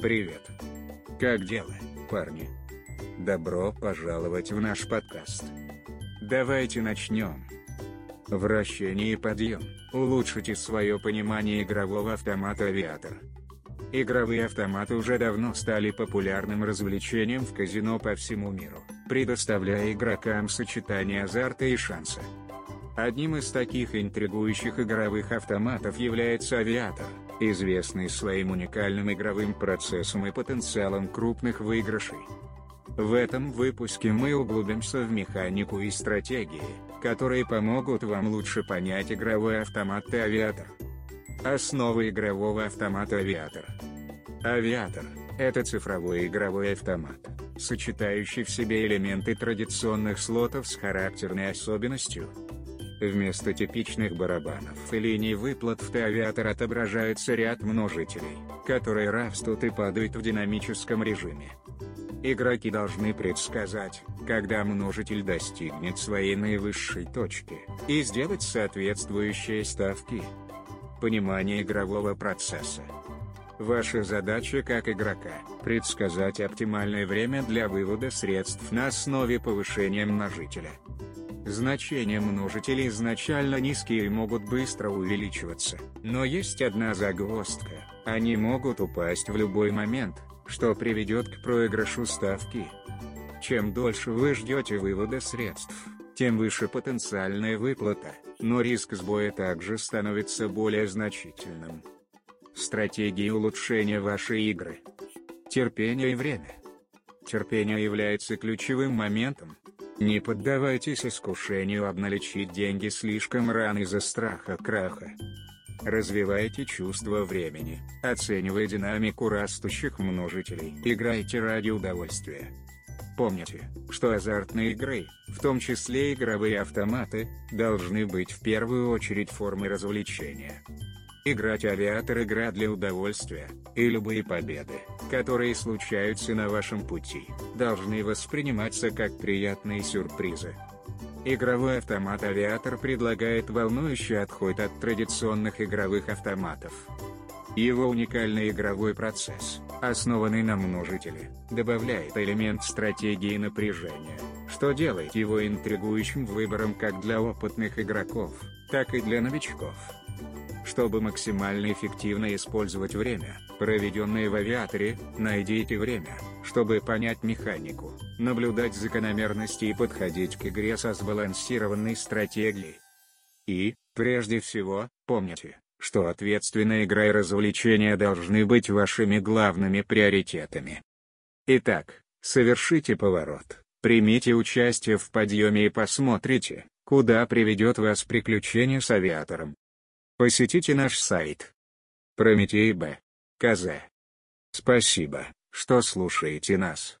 Привет. Как дела, парни? Добро пожаловать в наш подкаст. Давайте начнем. Вращение и подъем. Улучшите свое понимание игрового автомата «Авиатор». Игровые автоматы уже давно стали популярным развлечением в казино по всему миру, предоставляя игрокам сочетание азарта и шанса. Одним из таких интригующих игровых автоматов является «Авиатор», известный своим уникальным игровым процессом и потенциалом крупных выигрышей. В этом выпуске мы углубимся в механику и стратегии, которые помогут вам лучше понять игровой автомат авиатор. Основы игрового автомата «Авиатор». «Авиатор» — это цифровой игровой автомат, сочетающий в себе элементы традиционных слотов с характерной особенностью. Вместо типичных барабанов и линий выплат в Т-авиатор отображается ряд множителей, которые растут и падают в динамическом режиме. Игроки должны предсказать, когда множитель достигнет своей наивысшей точки, и сделать соответствующие ставки. Понимание игрового процесса. Ваша задача как игрока – предсказать оптимальное время для вывода средств на основе повышения множителя. Значения множителей изначально низкие и могут быстро увеличиваться, но есть одна загвоздка – они могут упасть в любой момент, что приведет к проигрышу ставки. Чем дольше вы ждете вывода средств, тем выше потенциальная выплата, но риск сбоя также становится более значительным. Стратегии улучшения вашей игры. Терпение и время. Терпение является ключевым моментом. Не поддавайтесь искушению обналичить деньги слишком рано из-за страха краха. Развивайте чувство времени, оценивая динамику растущих множителей. Играйте ради удовольствия. Помните, что азартные игры, в том числе игровые автоматы, должны быть в первую очередь формой развлечения. Играть авиатор – игра для удовольствия, и любые победы, которые случаются на вашем пути, должны восприниматься как приятные сюрпризы. Игровой автомат «Авиатор» предлагает волнующий отход от традиционных игровых автоматов. Его уникальный игровой процесс, основанный на множителе, добавляет элемент стратегии напряжения, что делает его интригующим выбором как для опытных игроков, так и для новичков. Чтобы максимально эффективно использовать время, проведенное в авиаторе, найдите время, чтобы понять механику, наблюдать закономерности и подходить к игре со сбалансированной стратегией. И, прежде всего, помните, что ответственная игра и развлечения должны быть вашими главными приоритетами. Итак, совершите поворот, примите участие в подъеме и посмотрите, куда приведет вас приключение с авиатором. Посетите наш сайт. Прометей Б. КЗ. Спасибо, что слушаете нас.